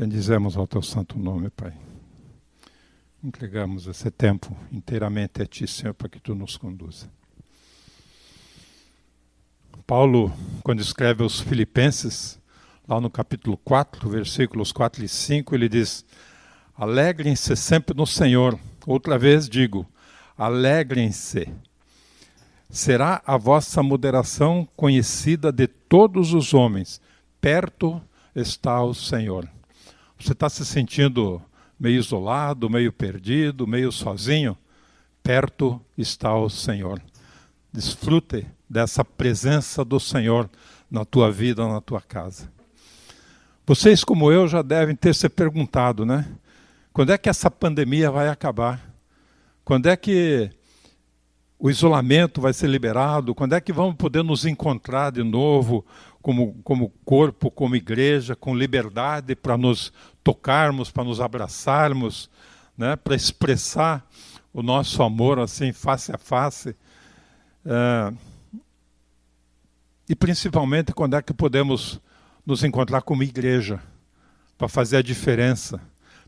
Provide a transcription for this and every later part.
Bendizemos ao teu santo nome, Pai. Entregamos esse tempo inteiramente a ti, Senhor, para que tu nos conduza. Paulo, quando escreve aos Filipenses, lá no capítulo 4, versículos 4 e 5, ele diz: Alegrem-se sempre no Senhor. Outra vez digo: alegrem-se. Será a vossa moderação conhecida de todos os homens. Perto está o Senhor. Você está se sentindo meio isolado, meio perdido, meio sozinho? Perto está o Senhor. Desfrute dessa presença do Senhor na tua vida, na tua casa. Vocês, como eu, já devem ter se perguntado, né? Quando é que essa pandemia vai acabar? Quando é que o isolamento vai ser liberado? Quando é que vamos poder nos encontrar de novo como, como corpo, como igreja, com liberdade para nos tocarmos, para nos abraçarmos, né, para expressar o nosso amor assim, face a face. É, e principalmente quando é que podemos nos encontrar como igreja, para fazer a diferença,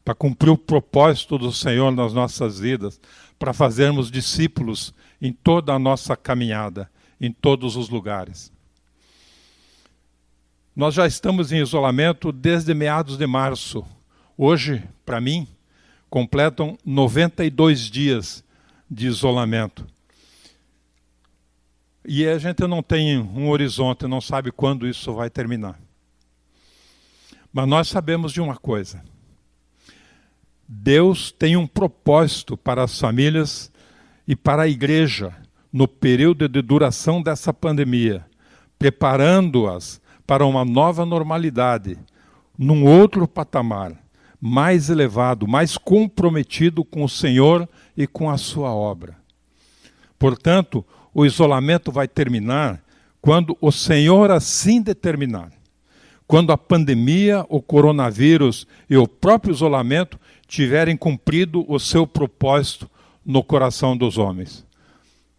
para cumprir o propósito do Senhor nas nossas vidas, para fazermos discípulos em toda a nossa caminhada, em todos os lugares. Nós já estamos em isolamento desde meados de março. Hoje, para mim, completam 92 dias de isolamento. E a gente não tem um horizonte, não sabe quando isso vai terminar. Mas nós sabemos de uma coisa: Deus tem um propósito para as famílias e para a igreja no período de duração dessa pandemia, preparando-as para uma nova normalidade, num outro patamar, mais elevado, mais comprometido com o Senhor e com a sua obra. Portanto, o isolamento vai terminar quando o Senhor assim determinar. Quando a pandemia, o coronavírus e o próprio isolamento tiverem cumprido o seu propósito no coração dos homens.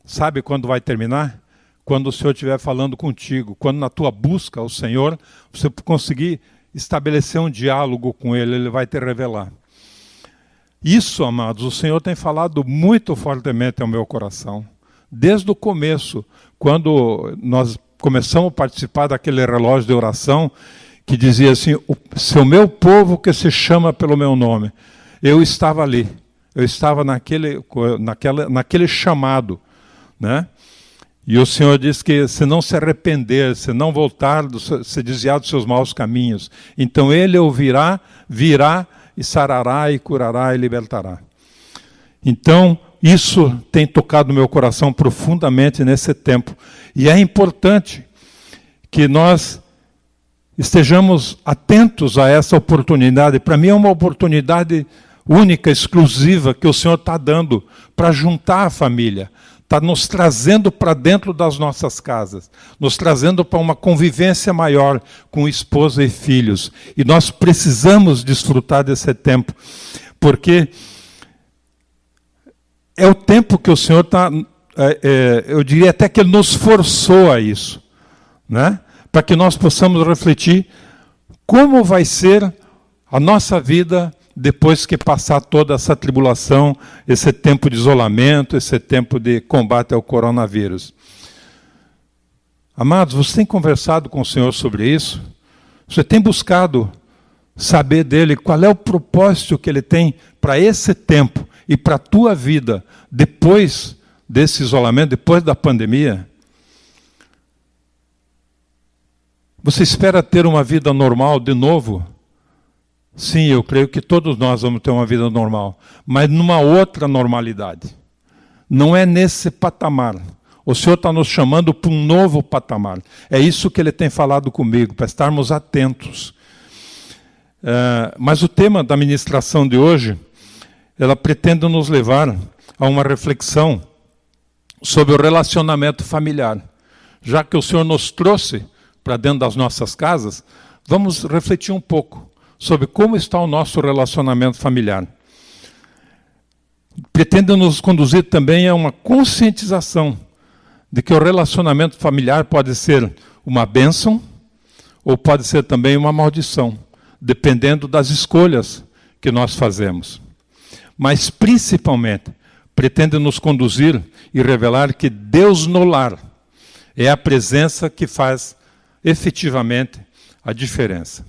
Sabe quando vai terminar? Quando o Senhor estiver falando contigo, quando na tua busca ao Senhor, você conseguir estabelecer um diálogo com Ele, Ele vai te revelar. Isso, amados, o Senhor tem falado muito fortemente ao meu coração. Desde o começo, quando nós começamos a participar daquele relógio de oração, que dizia assim: Se o meu povo que se chama pelo meu nome, eu estava ali, eu estava naquele, naquela, naquele chamado, né? E o Senhor diz que se não se arrepender, se não voltar, se desviar dos seus maus caminhos, então ele ouvirá, virá e sarará e curará e libertará. Então, isso tem tocado meu coração profundamente nesse tempo. E é importante que nós estejamos atentos a essa oportunidade. Para mim é uma oportunidade única, exclusiva, que o Senhor está dando para juntar a família, está nos trazendo para dentro das nossas casas, nos trazendo para uma convivência maior com esposa e filhos. E nós precisamos desfrutar desse tempo, porque é o tempo que o Senhor está, é, é, eu diria até que Ele nos forçou a isso, né? para que nós possamos refletir como vai ser a nossa vida depois que passar toda essa tribulação, esse tempo de isolamento, esse tempo de combate ao coronavírus. Amados, você tem conversado com o Senhor sobre isso? Você tem buscado saber dele qual é o propósito que ele tem para esse tempo e para a tua vida depois desse isolamento, depois da pandemia? Você espera ter uma vida normal de novo? Sim, eu creio que todos nós vamos ter uma vida normal, mas numa outra normalidade. Não é nesse patamar. O Senhor está nos chamando para um novo patamar. É isso que Ele tem falado comigo, para estarmos atentos. É, mas o tema da ministração de hoje, ela pretende nos levar a uma reflexão sobre o relacionamento familiar. Já que o Senhor nos trouxe para dentro das nossas casas, vamos refletir um pouco sobre como está o nosso relacionamento familiar. Pretende nos conduzir também a uma conscientização de que o relacionamento familiar pode ser uma bênção ou pode ser também uma maldição, dependendo das escolhas que nós fazemos. Mas, principalmente, pretende nos conduzir e revelar que Deus no lar é a presença que faz efetivamente a diferença.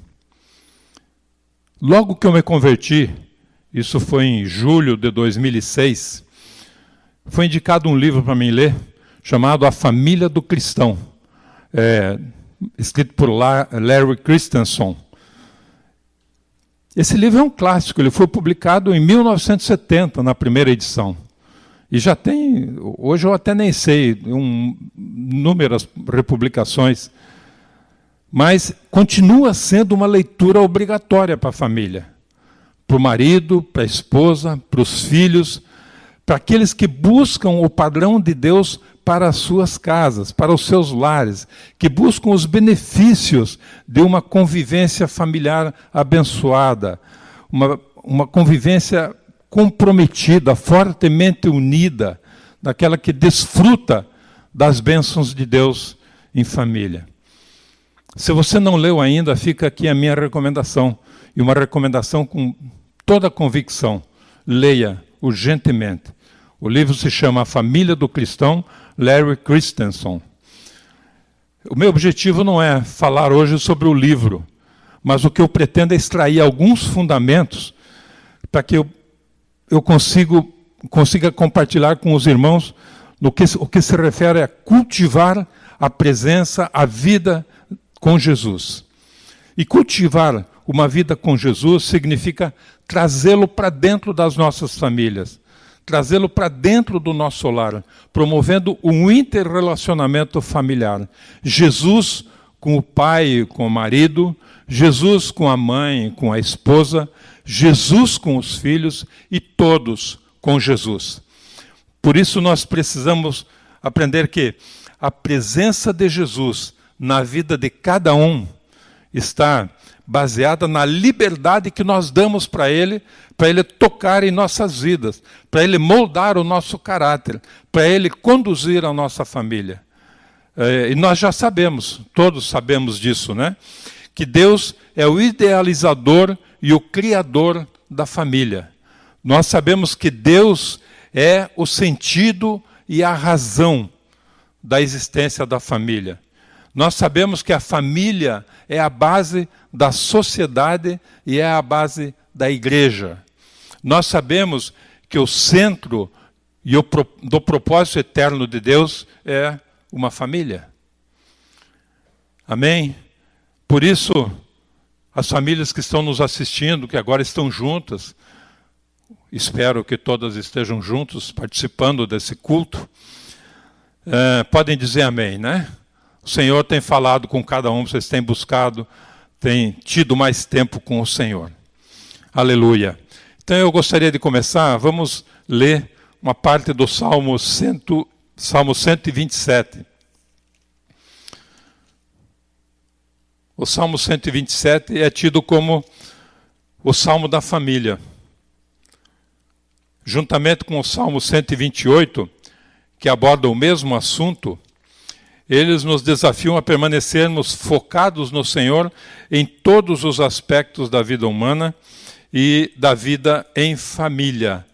Logo que eu me converti, isso foi em julho de 2006, foi indicado um livro para mim ler chamado A Família do Cristão, é, escrito por Larry Christensen. Esse livro é um clássico, ele foi publicado em 1970, na primeira edição. E já tem, hoje eu até nem sei, um, inúmeras republicações, mas continua sendo uma leitura obrigatória para a família, para o marido, para a esposa, para os filhos, para aqueles que buscam o padrão de Deus para as suas casas, para os seus lares, que buscam os benefícios de uma convivência familiar abençoada, uma, uma convivência comprometida, fortemente unida, daquela que desfruta das bênçãos de Deus em família. Se você não leu ainda, fica aqui a minha recomendação, e uma recomendação com toda convicção. Leia urgentemente. O livro se chama A Família do Cristão, Larry Christensen. O meu objetivo não é falar hoje sobre o livro, mas o que eu pretendo é extrair alguns fundamentos para que eu, eu consigo, consiga compartilhar com os irmãos no que, o que se refere a cultivar a presença, a vida com Jesus. E cultivar uma vida com Jesus significa trazê-lo para dentro das nossas famílias trazê-lo para dentro do nosso lar, promovendo um interrelacionamento familiar. Jesus com o pai, com o marido, Jesus com a mãe, com a esposa, Jesus com os filhos e todos com Jesus. Por isso nós precisamos aprender que a presença de Jesus na vida de cada um está baseada na liberdade que nós damos para Ele, para Ele tocar em nossas vidas, para Ele moldar o nosso caráter, para Ele conduzir a nossa família. É, e nós já sabemos, todos sabemos disso, né? Que Deus é o idealizador e o criador da família. Nós sabemos que Deus é o sentido e a razão da existência da família. Nós sabemos que a família é a base da sociedade e é a base da igreja. Nós sabemos que o centro do propósito eterno de Deus é uma família. Amém? Por isso, as famílias que estão nos assistindo, que agora estão juntas, espero que todas estejam juntos participando desse culto, é, podem dizer amém, né? O Senhor tem falado com cada um, vocês têm buscado, têm tido mais tempo com o Senhor. Aleluia. Então eu gostaria de começar, vamos ler uma parte do Salmo, cento, Salmo 127. O Salmo 127 é tido como o Salmo da família. Juntamente com o Salmo 128, que aborda o mesmo assunto, eles nos desafiam a permanecermos focados no Senhor em todos os aspectos da vida humana e da vida em família.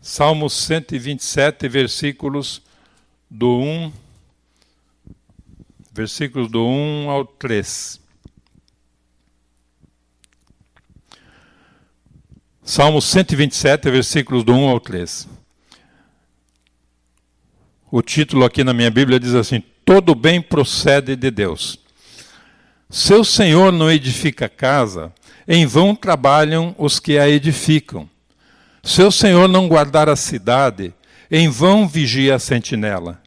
Salmo 127, versículos do 1, versículos do 1 ao 3. Salmo 127, versículos do 1 ao 3. O título aqui na minha Bíblia diz assim: todo bem procede de Deus. Seu Senhor não edifica casa, em vão trabalham os que a edificam. Seu Senhor não guardar a cidade, em vão vigia a sentinela.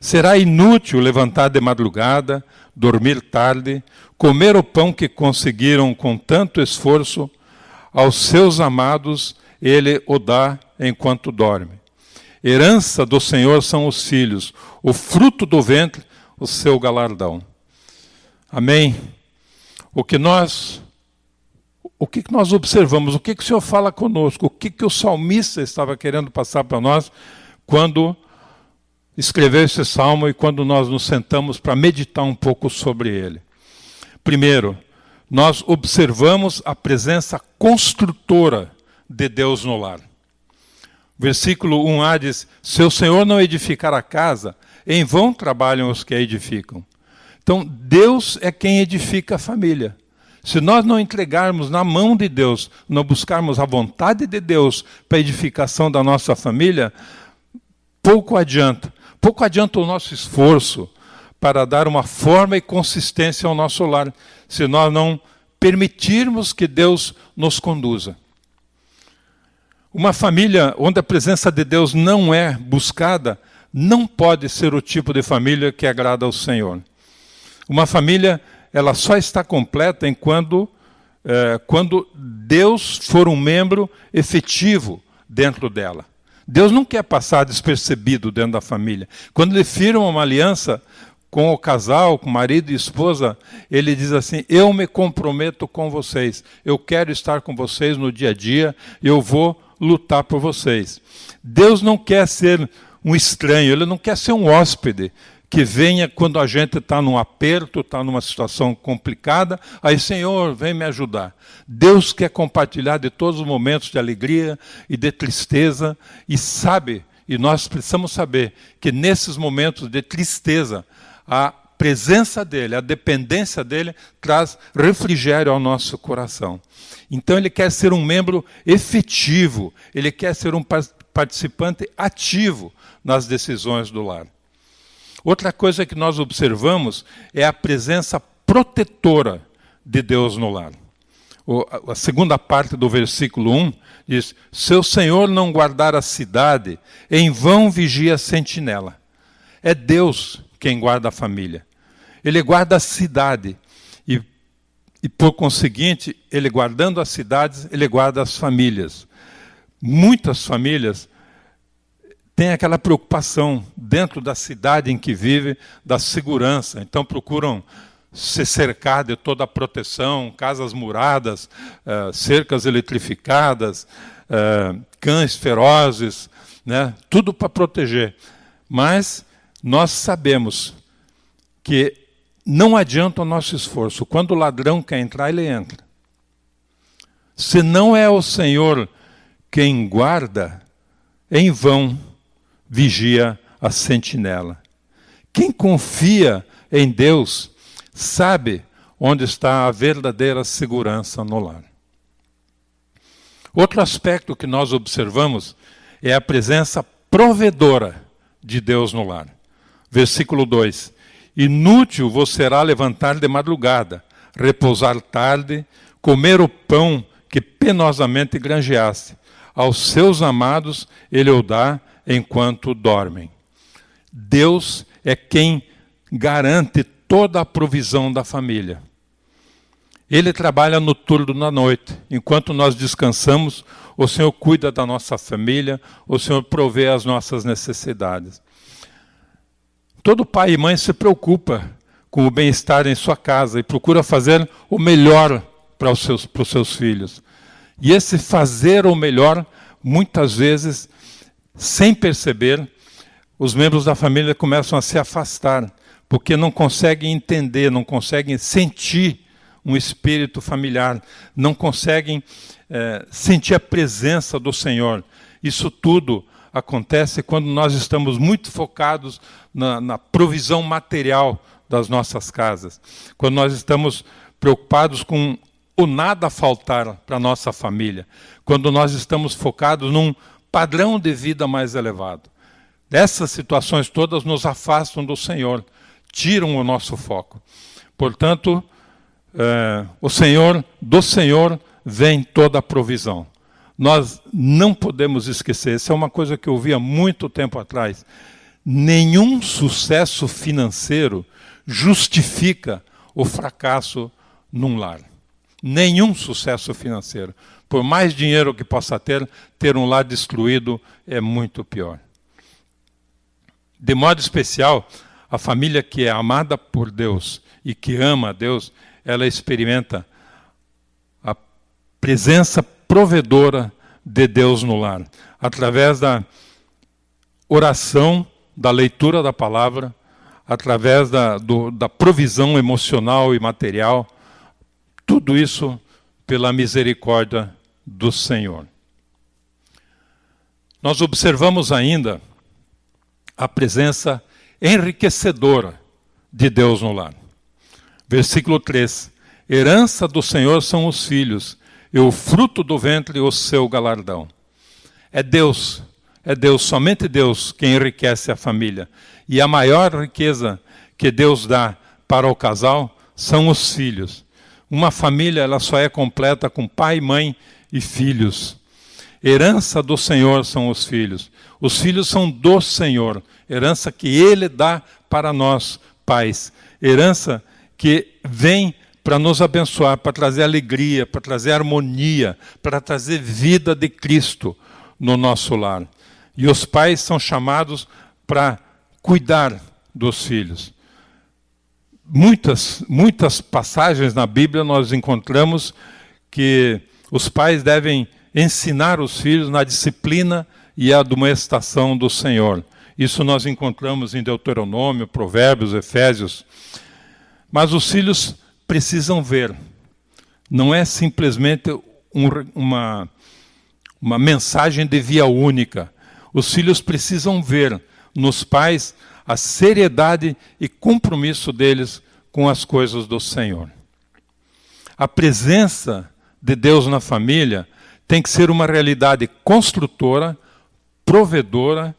Será inútil levantar de madrugada, dormir tarde, comer o pão que conseguiram com tanto esforço, aos seus amados ele o dá enquanto dorme. Herança do Senhor são os filhos, o fruto do ventre, o seu galardão. Amém? O que nós o que, que nós observamos? O que, que o Senhor fala conosco? O que, que o salmista estava querendo passar para nós quando escreveu esse salmo e quando nós nos sentamos para meditar um pouco sobre ele? Primeiro, nós observamos a presença construtora de Deus no lar. Versículo 1a diz: Se o Senhor não edificar a casa, em vão trabalham os que a edificam. Então, Deus é quem edifica a família. Se nós não entregarmos na mão de Deus, não buscarmos a vontade de Deus para a edificação da nossa família, pouco adianta. Pouco adianta o nosso esforço para dar uma forma e consistência ao nosso lar, se nós não permitirmos que Deus nos conduza. Uma família onde a presença de Deus não é buscada, não pode ser o tipo de família que agrada ao Senhor. Uma família, ela só está completa enquanto é, quando Deus for um membro efetivo dentro dela. Deus não quer passar despercebido dentro da família. Quando ele firma uma aliança com o casal, com marido e esposa, ele diz assim: Eu me comprometo com vocês, eu quero estar com vocês no dia a dia, eu vou lutar por vocês. Deus não quer ser um estranho, ele não quer ser um hóspede que venha quando a gente está num aperto, está numa situação complicada, aí, Senhor, vem me ajudar. Deus quer compartilhar de todos os momentos de alegria e de tristeza, e sabe, e nós precisamos saber, que nesses momentos de tristeza, a presença dele, a dependência dele, traz refrigério ao nosso coração. Então ele quer ser um membro efetivo, ele quer ser um participante ativo nas decisões do lar. Outra coisa que nós observamos é a presença protetora de Deus no lar. A segunda parte do versículo 1 diz: Se o Senhor não guardar a cidade, em vão vigia a sentinela. É Deus quem guarda a família. Ele guarda a cidade. E por conseguinte, ele guardando as cidades, ele guarda as famílias. Muitas famílias têm aquela preocupação dentro da cidade em que vive da segurança, então procuram se cercar de toda a proteção, casas muradas, uh, cercas eletrificadas, uh, cães ferozes, né? tudo para proteger. Mas nós sabemos que não adianta o nosso esforço. Quando o ladrão quer entrar, ele entra. Se não é o Senhor quem guarda, em vão vigia a sentinela. Quem confia em Deus sabe onde está a verdadeira segurança no lar. Outro aspecto que nós observamos é a presença provedora de Deus no lar. Versículo 2: Inútil vos será levantar de madrugada, repousar tarde, comer o pão que penosamente granjeaste. Aos seus amados ele o dá enquanto dormem. Deus é quem garante toda a provisão da família. Ele trabalha no turno da noite. Enquanto nós descansamos, o Senhor cuida da nossa família, o Senhor provê as nossas necessidades. Todo pai e mãe se preocupa com o bem-estar em sua casa e procura fazer o melhor para os seus, para os seus filhos. E esse fazer o melhor, muitas vezes, sem perceber, os membros da família começam a se afastar, porque não conseguem entender, não conseguem sentir um espírito familiar, não conseguem é, sentir a presença do Senhor. Isso tudo acontece quando nós estamos muito focados na, na provisão material das nossas casas, quando nós estamos preocupados com o nada faltar para nossa família, quando nós estamos focados num padrão de vida mais elevado. Essas situações todas nos afastam do Senhor, tiram o nosso foco. Portanto, é, o Senhor, do Senhor vem toda a provisão nós não podemos esquecer, essa é uma coisa que eu ouvi há muito tempo atrás. Nenhum sucesso financeiro justifica o fracasso num lar. Nenhum sucesso financeiro. Por mais dinheiro que possa ter, ter um lar destruído é muito pior. De modo especial, a família que é amada por Deus e que ama a Deus, ela experimenta a presença provedora de Deus no lar, através da oração, da leitura da palavra, através da, do, da provisão emocional e material. tudo isso pela misericórdia do Senhor. Nós observamos ainda a presença enriquecedora de Deus no lar. Versículo 3: Herança do Senhor são os filhos, e o fruto do ventre o seu galardão. É Deus, é Deus, somente Deus quem enriquece a família. E a maior riqueza que Deus dá para o casal são os filhos. Uma família ela só é completa com pai, mãe e filhos. Herança do Senhor são os filhos. Os filhos são do Senhor. Herança que Ele dá para nós, pais. Herança que vem para nos abençoar, para trazer alegria, para trazer harmonia, para trazer vida de Cristo no nosso lar. E os pais são chamados para cuidar dos filhos. Muitas, muitas passagens na Bíblia nós encontramos que os pais devem ensinar os filhos na disciplina e a admoestação do Senhor. Isso nós encontramos em Deuteronômio, Provérbios, Efésios. Mas os filhos precisam ver. Não é simplesmente um, uma, uma mensagem de via única. Os filhos precisam ver nos pais a seriedade e compromisso deles com as coisas do Senhor. A presença de Deus na família tem que ser uma realidade construtora, provedora,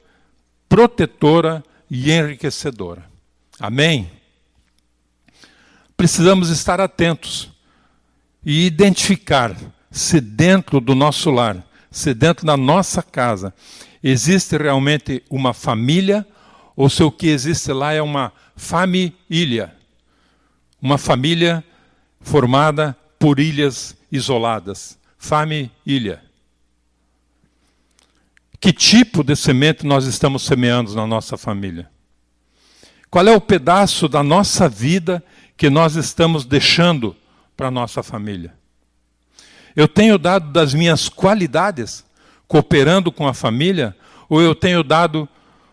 protetora e enriquecedora. Amém? Precisamos estar atentos e identificar se dentro do nosso lar, se dentro da nossa casa, existe realmente uma família ou se o que existe lá é uma família. Uma família formada por ilhas isoladas família. Que tipo de semente nós estamos semeando na nossa família? Qual é o pedaço da nossa vida que nós estamos deixando para nossa família? Eu tenho dado das minhas qualidades cooperando com a família ou eu tenho dado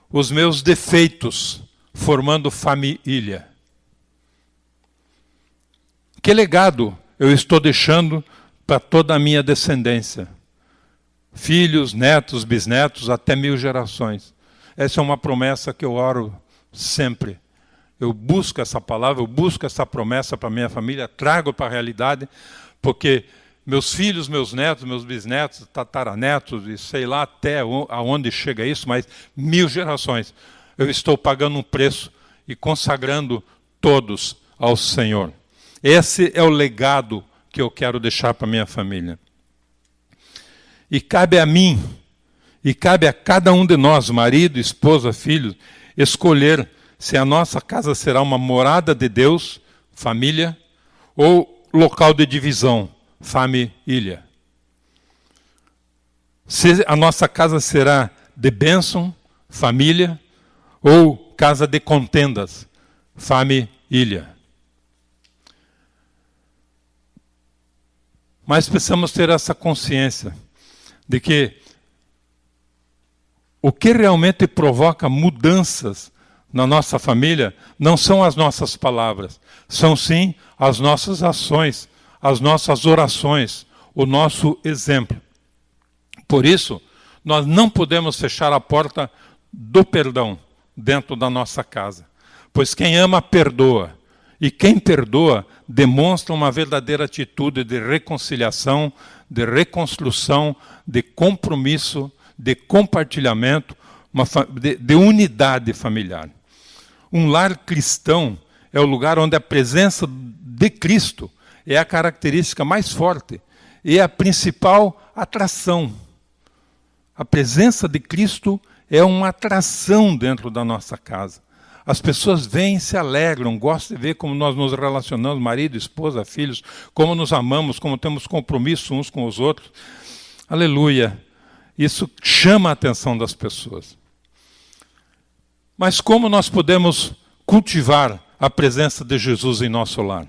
os meus defeitos formando família? Que legado eu estou deixando para toda a minha descendência. Filhos, netos, bisnetos, até mil gerações. Essa é uma promessa que eu oro sempre. Eu busco essa palavra, eu busco essa promessa para minha família, trago para a realidade, porque meus filhos, meus netos, meus bisnetos, tataranetos, e sei lá até aonde chega isso, mas mil gerações, eu estou pagando um preço e consagrando todos ao Senhor. Esse é o legado que eu quero deixar para minha família. E cabe a mim, e cabe a cada um de nós, marido, esposa, filho, escolher se a nossa casa será uma morada de Deus, família, ou local de divisão, família. Se a nossa casa será de bênção, família, ou casa de contendas, família. Mas precisamos ter essa consciência de que o que realmente provoca mudanças na nossa família não são as nossas palavras, são sim as nossas ações, as nossas orações, o nosso exemplo. Por isso, nós não podemos fechar a porta do perdão dentro da nossa casa, pois quem ama perdoa, e quem perdoa demonstra uma verdadeira atitude de reconciliação, de reconstrução, de compromisso, de compartilhamento, de, de unidade familiar. Um lar cristão é o lugar onde a presença de Cristo é a característica mais forte e é a principal atração. A presença de Cristo é uma atração dentro da nossa casa. As pessoas vêm se alegram, gostam de ver como nós nos relacionamos, marido, esposa, filhos, como nos amamos, como temos compromisso uns com os outros. Aleluia. Isso chama a atenção das pessoas. Mas como nós podemos cultivar a presença de Jesus em nosso lar?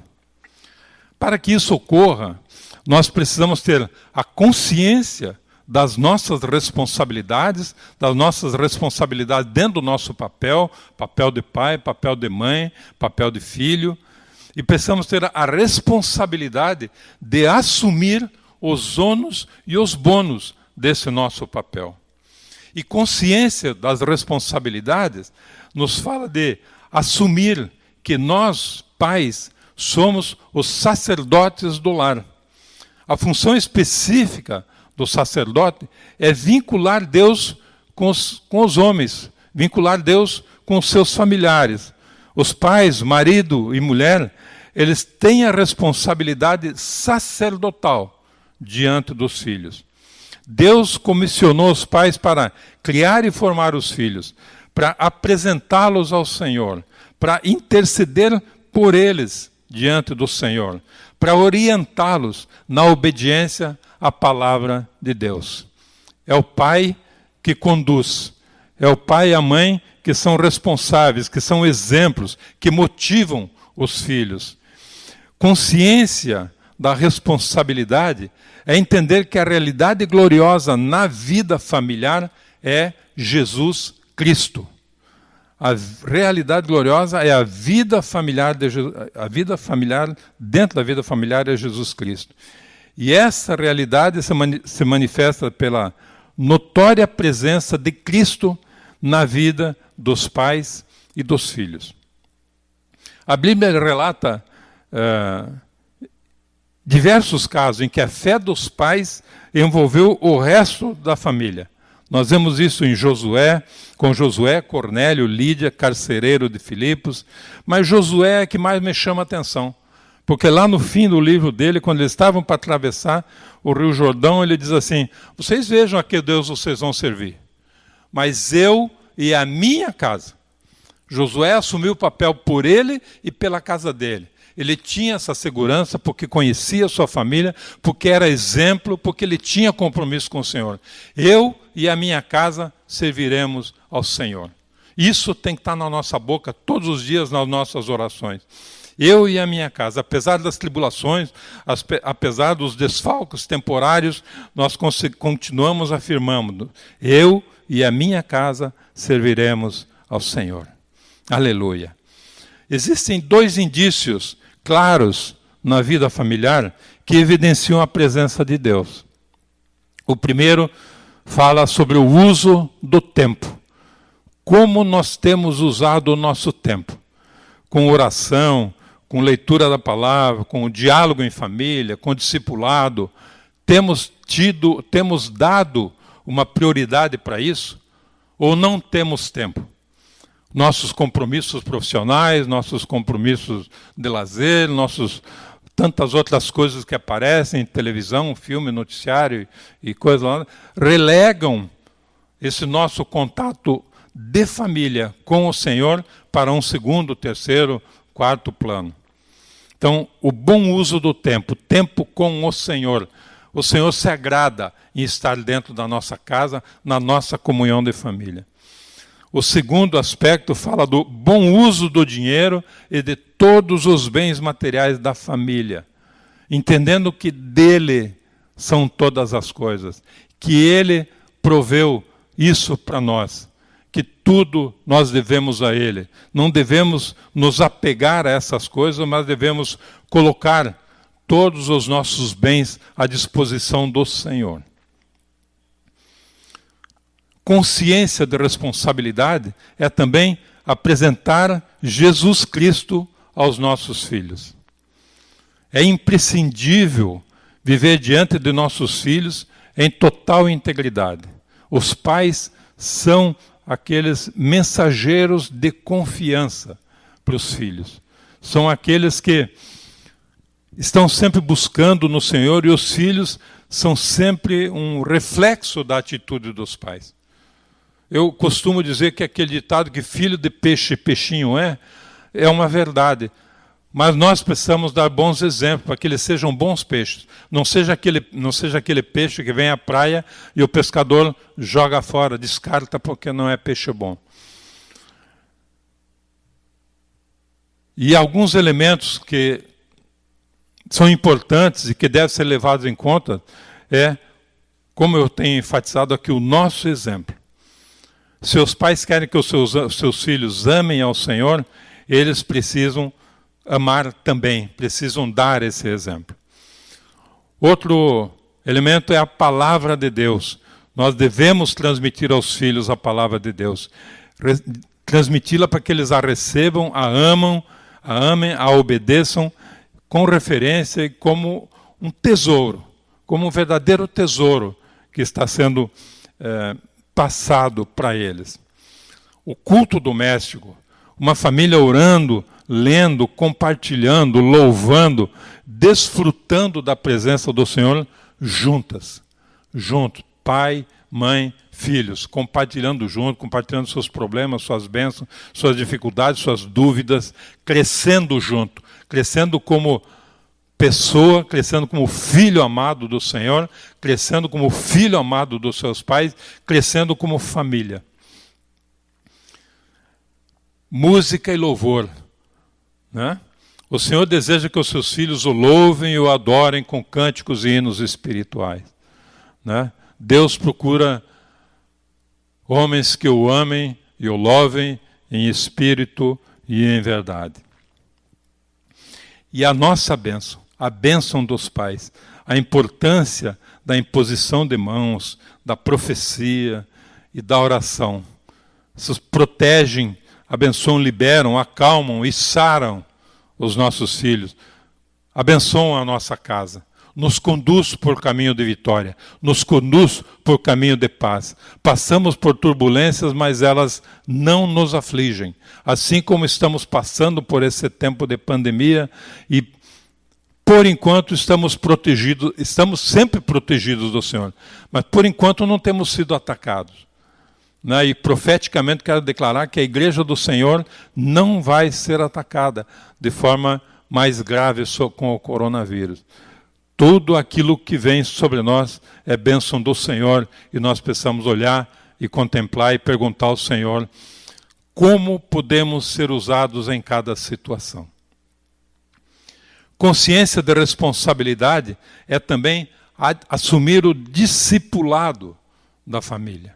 Para que isso ocorra, nós precisamos ter a consciência das nossas responsabilidades, das nossas responsabilidades dentro do nosso papel, papel de pai, papel de mãe, papel de filho, E precisamos ter a responsabilidade de assumir os ônus e os bônus desse nosso papel. E consciência das responsabilidades nos fala de assumir que nós, pais, somos os sacerdotes do lar. A função específica do sacerdote é vincular Deus com os, com os homens, vincular Deus com os seus familiares. Os pais, marido e mulher, eles têm a responsabilidade sacerdotal diante dos filhos. Deus comissionou os pais para criar e formar os filhos, para apresentá-los ao Senhor, para interceder por eles diante do Senhor, para orientá-los na obediência à palavra de Deus. É o pai que conduz, é o pai e a mãe que são responsáveis, que são exemplos, que motivam os filhos. Consciência da responsabilidade é entender que a realidade gloriosa na vida familiar é Jesus Cristo. A realidade gloriosa é a vida familiar de a vida familiar dentro da vida familiar é Jesus Cristo. E essa realidade se, mani se manifesta pela notória presença de Cristo na vida dos pais e dos filhos. A Bíblia relata uh, diversos casos em que a fé dos pais envolveu o resto da família. Nós vemos isso em Josué, com Josué, Cornélio, Lídia, carcereiro de Filipos, mas Josué é que mais me chama a atenção. Porque lá no fim do livro dele, quando eles estavam para atravessar o Rio Jordão, ele diz assim: Vocês vejam a que Deus vocês vão servir, mas eu e a minha casa. Josué assumiu o papel por ele e pela casa dele. Ele tinha essa segurança porque conhecia sua família, porque era exemplo, porque ele tinha compromisso com o Senhor. Eu e a minha casa serviremos ao Senhor. Isso tem que estar na nossa boca todos os dias nas nossas orações. Eu e a minha casa, apesar das tribulações, apesar dos desfalques temporários, nós continuamos afirmando: eu e a minha casa serviremos ao Senhor. Aleluia. Existem dois indícios claros na vida familiar que evidenciam a presença de Deus. O primeiro fala sobre o uso do tempo. Como nós temos usado o nosso tempo? Com oração, com leitura da palavra, com o diálogo em família, com discipulado, temos tido, temos dado uma prioridade para isso? Ou não temos tempo? Nossos compromissos profissionais, nossos compromissos de lazer, nossos tantas outras coisas que aparecem em televisão, filme, noticiário e coisas lá, relegam esse nosso contato de família com o Senhor para um segundo, terceiro, quarto plano. Então, o bom uso do tempo, tempo com o Senhor. O Senhor se agrada em estar dentro da nossa casa, na nossa comunhão de família. O segundo aspecto fala do bom uso do dinheiro e de todos os bens materiais da família, entendendo que dele são todas as coisas, que ele proveu isso para nós, que tudo nós devemos a ele. Não devemos nos apegar a essas coisas, mas devemos colocar todos os nossos bens à disposição do Senhor consciência de responsabilidade é também apresentar Jesus Cristo aos nossos filhos. É imprescindível viver diante de nossos filhos em total integridade. Os pais são aqueles mensageiros de confiança para os filhos. São aqueles que estão sempre buscando no Senhor e os filhos são sempre um reflexo da atitude dos pais. Eu costumo dizer que aquele ditado que filho de peixe, peixinho é, é uma verdade. Mas nós precisamos dar bons exemplos para que eles sejam bons peixes. Não seja aquele, não seja aquele peixe que vem à praia e o pescador joga fora, descarta porque não é peixe bom. E alguns elementos que são importantes e que devem ser levados em conta é, como eu tenho enfatizado aqui, o nosso exemplo. Seus pais querem que os seus, seus filhos amem ao Senhor, eles precisam amar também, precisam dar esse exemplo. Outro elemento é a palavra de Deus. Nós devemos transmitir aos filhos a palavra de Deus. Transmiti-la para que eles a recebam, a amam, a amem, a obedeçam com referência e como um tesouro, como um verdadeiro tesouro que está sendo é, passado para eles. O culto doméstico, uma família orando, lendo, compartilhando, louvando, desfrutando da presença do Senhor juntas, junto, pai, mãe, filhos, compartilhando junto, compartilhando seus problemas, suas bênçãos, suas dificuldades, suas dúvidas, crescendo junto, crescendo como pessoa, crescendo como filho amado do Senhor, crescendo como filho amado dos seus pais, crescendo como família. Música e louvor. Né? O Senhor deseja que os seus filhos o louvem e o adorem com cânticos e hinos espirituais. Né? Deus procura homens que o amem e o louvem em espírito e em verdade. E a nossa bênção, a bênção dos pais, a importância da imposição de mãos, da profecia e da oração. Essas protegem, abençoam, liberam, acalmam e saram os nossos filhos, abençoam a nossa casa nos conduz por caminho de vitória, nos conduz por caminho de paz. Passamos por turbulências, mas elas não nos afligem. Assim como estamos passando por esse tempo de pandemia e por enquanto estamos protegidos, estamos sempre protegidos do Senhor, mas por enquanto não temos sido atacados. Né? E profeticamente quero declarar que a igreja do Senhor não vai ser atacada de forma mais grave com o coronavírus. Tudo aquilo que vem sobre nós é bênção do Senhor e nós precisamos olhar e contemplar e perguntar ao Senhor como podemos ser usados em cada situação. Consciência de responsabilidade é também assumir o discipulado da família.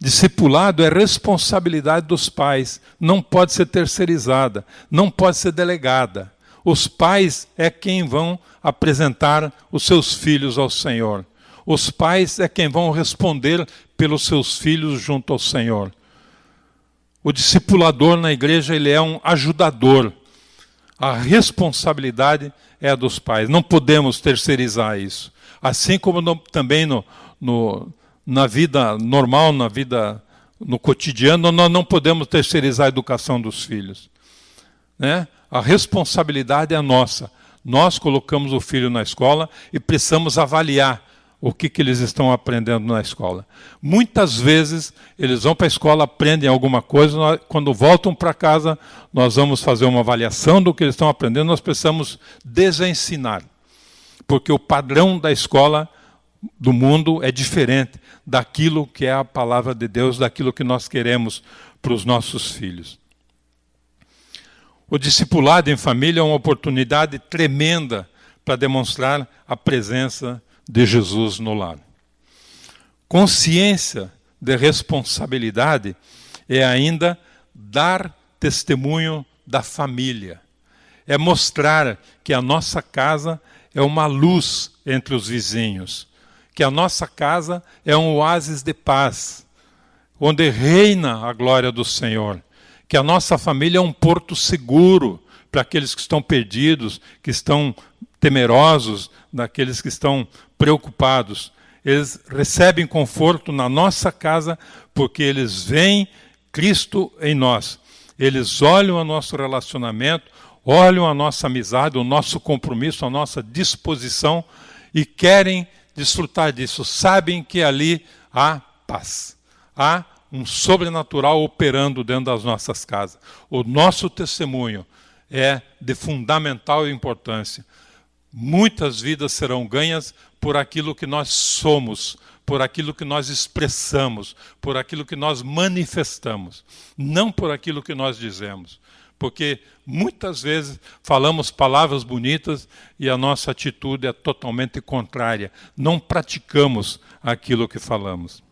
Discipulado é responsabilidade dos pais, não pode ser terceirizada, não pode ser delegada. Os pais é quem vão apresentar os seus filhos ao Senhor. Os pais é quem vão responder pelos seus filhos junto ao Senhor. O discipulador na igreja ele é um ajudador. A responsabilidade é a dos pais. Não podemos terceirizar isso. Assim como no, também no, no, na vida normal, na vida no cotidiano, nós não podemos terceirizar a educação dos filhos. Né? A responsabilidade é nossa. Nós colocamos o filho na escola e precisamos avaliar o que, que eles estão aprendendo na escola. Muitas vezes eles vão para a escola, aprendem alguma coisa, nós, quando voltam para casa, nós vamos fazer uma avaliação do que eles estão aprendendo, nós precisamos desensinar. Porque o padrão da escola do mundo é diferente daquilo que é a palavra de Deus, daquilo que nós queremos para os nossos filhos. O discipulado em família é uma oportunidade tremenda para demonstrar a presença de Jesus no lar. Consciência de responsabilidade é ainda dar testemunho da família. É mostrar que a nossa casa é uma luz entre os vizinhos, que a nossa casa é um oásis de paz, onde reina a glória do Senhor que a nossa família é um porto seguro para aqueles que estão perdidos, que estão temerosos, daqueles que estão preocupados. Eles recebem conforto na nossa casa porque eles veem Cristo em nós. Eles olham o nosso relacionamento, olham a nossa amizade, o nosso compromisso, a nossa disposição e querem desfrutar disso. Sabem que ali há paz, há um sobrenatural operando dentro das nossas casas. O nosso testemunho é de fundamental importância. Muitas vidas serão ganhas por aquilo que nós somos, por aquilo que nós expressamos, por aquilo que nós manifestamos, não por aquilo que nós dizemos. Porque muitas vezes falamos palavras bonitas e a nossa atitude é totalmente contrária. Não praticamos aquilo que falamos.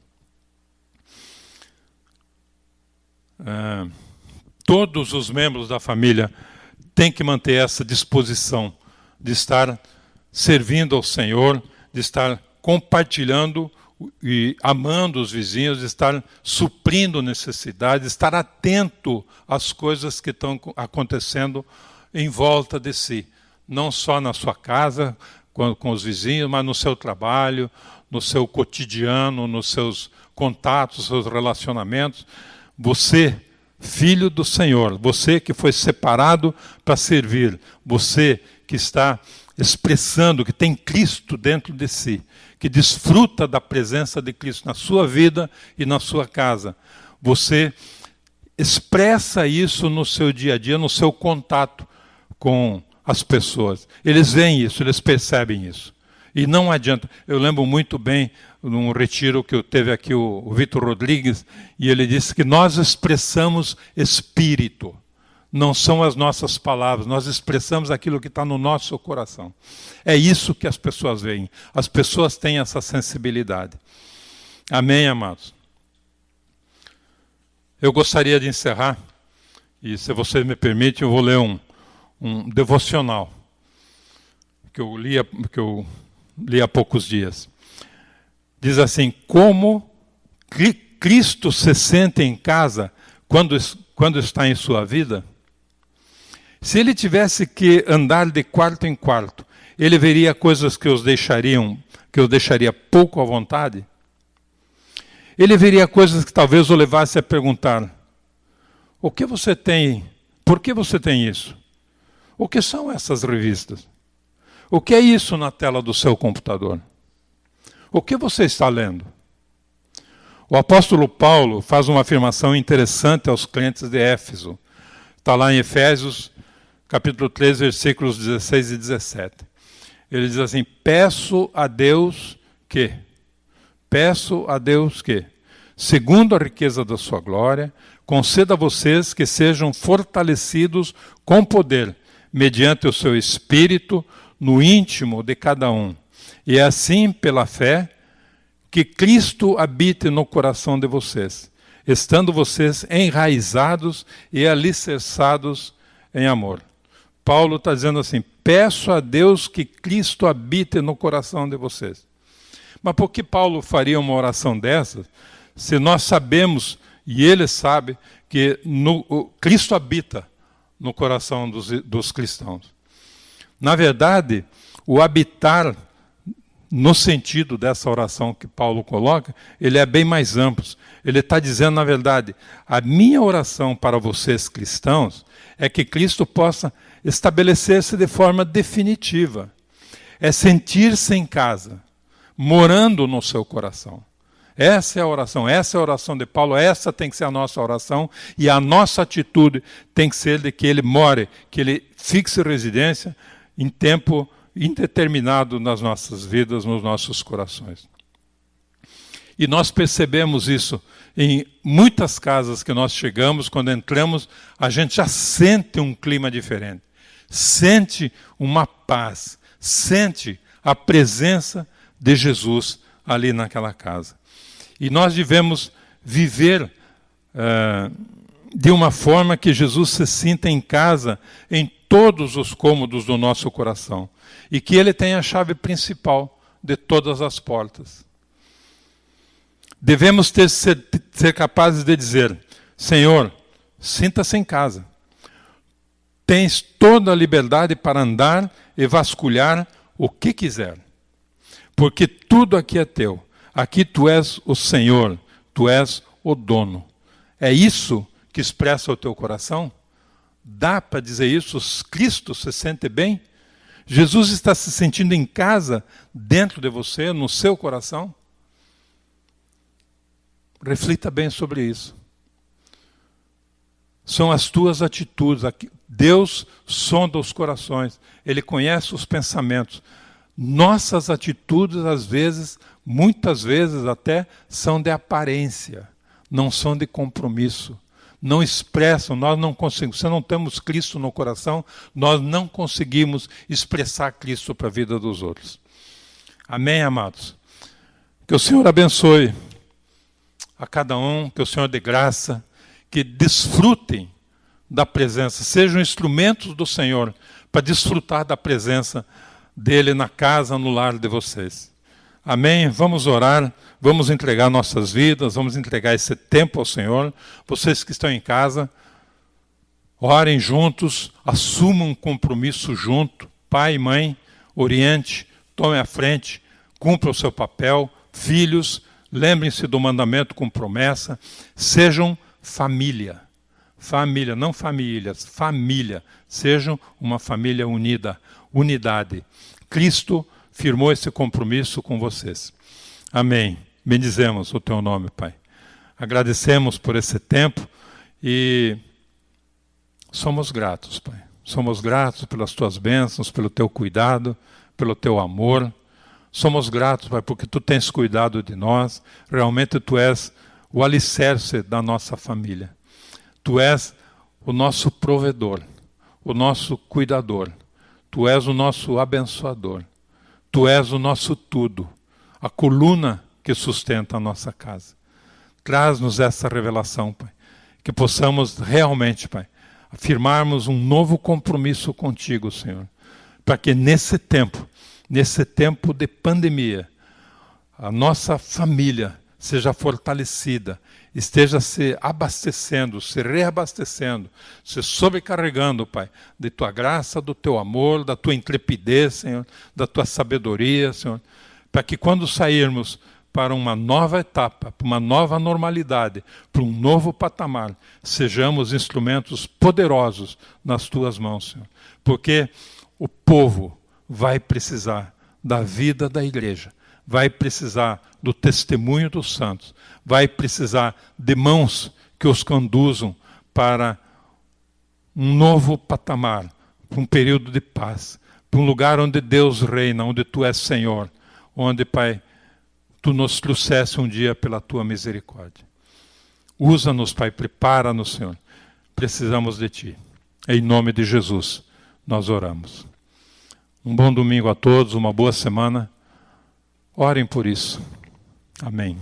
todos os membros da família tem que manter essa disposição de estar servindo ao Senhor, de estar compartilhando e amando os vizinhos, de estar suprindo necessidades, de estar atento às coisas que estão acontecendo em volta de si, não só na sua casa com, com os vizinhos, mas no seu trabalho, no seu cotidiano, nos seus contatos, seus relacionamentos. Você, filho do Senhor, você que foi separado para servir, você que está expressando que tem Cristo dentro de si, que desfruta da presença de Cristo na sua vida e na sua casa. Você expressa isso no seu dia a dia, no seu contato com as pessoas. Eles veem isso, eles percebem isso. E não adianta. Eu lembro muito bem num retiro que eu teve aqui o, o Vitor Rodrigues, e ele disse que nós expressamos espírito, não são as nossas palavras, nós expressamos aquilo que está no nosso coração. É isso que as pessoas veem. As pessoas têm essa sensibilidade. Amém, amados? Eu gostaria de encerrar, e se vocês me permitem, eu vou ler um, um devocional que eu li, que eu li há poucos dias. Diz assim: Como Cristo se sente em casa quando, quando está em sua vida? Se ele tivesse que andar de quarto em quarto, ele veria coisas que os deixariam, que o deixaria pouco à vontade? Ele veria coisas que talvez o levasse a perguntar: O que você tem? Por que você tem isso? O que são essas revistas? O que é isso na tela do seu computador? O que você está lendo? O apóstolo Paulo faz uma afirmação interessante aos crentes de Éfeso. Está lá em Efésios, capítulo 3, versículos 16 e 17. Ele diz assim: Peço a Deus que, peço a Deus que, segundo a riqueza da sua glória, conceda a vocês que sejam fortalecidos com poder mediante o seu espírito no íntimo de cada um. E é assim, pela fé, que Cristo habite no coração de vocês, estando vocês enraizados e alicerçados em amor. Paulo está dizendo assim: peço a Deus que Cristo habite no coração de vocês. Mas por que Paulo faria uma oração dessa, se nós sabemos, e ele sabe, que no, Cristo habita no coração dos, dos cristãos. Na verdade, o habitar, no sentido dessa oração que Paulo coloca, ele é bem mais amplo. Ele está dizendo, na verdade, a minha oração para vocês cristãos é que Cristo possa estabelecer-se de forma definitiva. É sentir-se em casa, morando no seu coração. Essa é a oração, essa é a oração de Paulo, essa tem que ser a nossa oração e a nossa atitude tem que ser de que ele more, que ele fixe residência em tempo indeterminado nas nossas vidas, nos nossos corações. E nós percebemos isso em muitas casas que nós chegamos, quando entramos, a gente já sente um clima diferente, sente uma paz, sente a presença de Jesus ali naquela casa. E nós devemos viver uh, de uma forma que Jesus se sinta em casa em todos os cômodos do nosso coração e que Ele tenha a chave principal de todas as portas. Devemos ter, ser, ser capazes de dizer: Senhor, sinta-se em casa. Tens toda a liberdade para andar e vasculhar o que quiser, porque tudo aqui é teu Aqui tu és o Senhor, tu és o dono. É isso que expressa o teu coração? Dá para dizer isso? Cristo se sente bem? Jesus está se sentindo em casa dentro de você, no seu coração? Reflita bem sobre isso. São as tuas atitudes. Deus sonda os corações, Ele conhece os pensamentos. Nossas atitudes, às vezes, muitas vezes até, são de aparência, não são de compromisso. Não expressam, nós não conseguimos, se não temos Cristo no coração, nós não conseguimos expressar Cristo para a vida dos outros. Amém, amados? Que o Senhor abençoe a cada um, que o Senhor dê graça, que desfrutem da presença, sejam instrumentos do Senhor para desfrutar da presença dele na casa, no lar de vocês. Amém? Vamos orar, vamos entregar nossas vidas, vamos entregar esse tempo ao Senhor. Vocês que estão em casa, orem juntos, assumam um compromisso junto. Pai e mãe, oriente, tome a frente, cumpra o seu papel. Filhos, lembrem-se do mandamento com promessa, sejam família. Família, não famílias, família. Sejam uma família unida, unidade. Cristo firmou esse compromisso com vocês. Amém. Bendizemos o teu nome, Pai. Agradecemos por esse tempo e somos gratos, Pai. Somos gratos pelas tuas bênçãos, pelo teu cuidado, pelo teu amor. Somos gratos, Pai, porque tu tens cuidado de nós. Realmente tu és o alicerce da nossa família. Tu és o nosso provedor, o nosso cuidador. Tu és o nosso abençoador. Tu és o nosso tudo, a coluna que sustenta a nossa casa. Traz-nos essa revelação, Pai. Que possamos realmente, Pai, afirmarmos um novo compromisso contigo, Senhor. Para que nesse tempo, nesse tempo de pandemia, a nossa família seja fortalecida, esteja se abastecendo, se reabastecendo, se sobrecarregando, Pai, de tua graça, do teu amor, da tua intrepidez, Senhor, da tua sabedoria, Senhor, para que quando sairmos para uma nova etapa, para uma nova normalidade, para um novo patamar, sejamos instrumentos poderosos nas tuas mãos, Senhor. Porque o povo vai precisar da vida da igreja vai precisar do testemunho dos santos, vai precisar de mãos que os conduzam para um novo patamar, para um período de paz, para um lugar onde Deus reina, onde tu és Senhor, onde, Pai, tu nos trouxesse um dia pela tua misericórdia. Usa-nos, Pai, prepara-nos, Senhor. Precisamos de ti. Em nome de Jesus, nós oramos. Um bom domingo a todos, uma boa semana. Orem por isso. Amém.